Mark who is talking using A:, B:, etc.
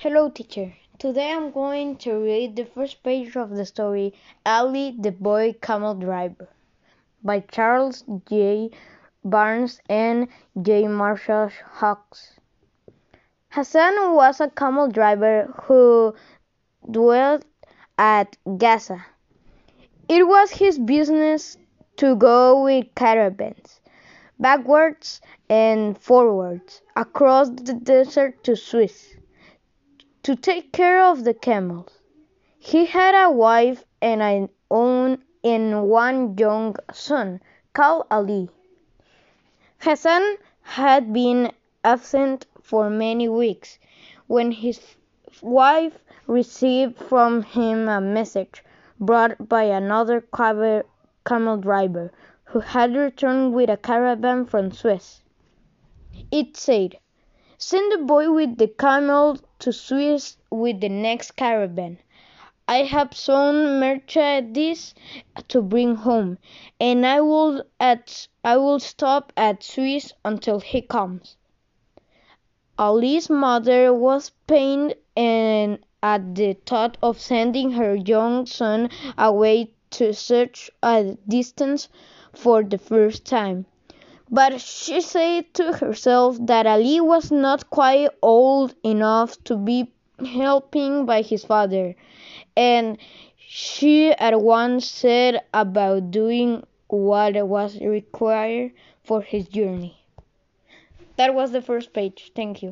A: Hello, teacher. Today I'm going to read the first page of the story Ali the Boy Camel Driver by Charles J. Barnes and J. Marshall Hawkes. Hassan was a camel driver who dwelt at Gaza. It was his business to go with caravans backwards and forwards across the desert to Suez to take care of the camels. He had a wife and an own and one young son called Ali. Hassan had been absent for many weeks when his wife received from him a message brought by another camel driver who had returned with a caravan from Suez. It said, Send the boy with the camel to Suez with the next caravan. I have some merchandise to bring home, and I will at I will stop at Suez until he comes. Ali's mother was pained and at the thought of sending her young son away to such a distance for the first time. But she said to herself that Ali was not quite old enough to be helping by his father, and she at once set about doing what was required for his journey. That was the first page. Thank you.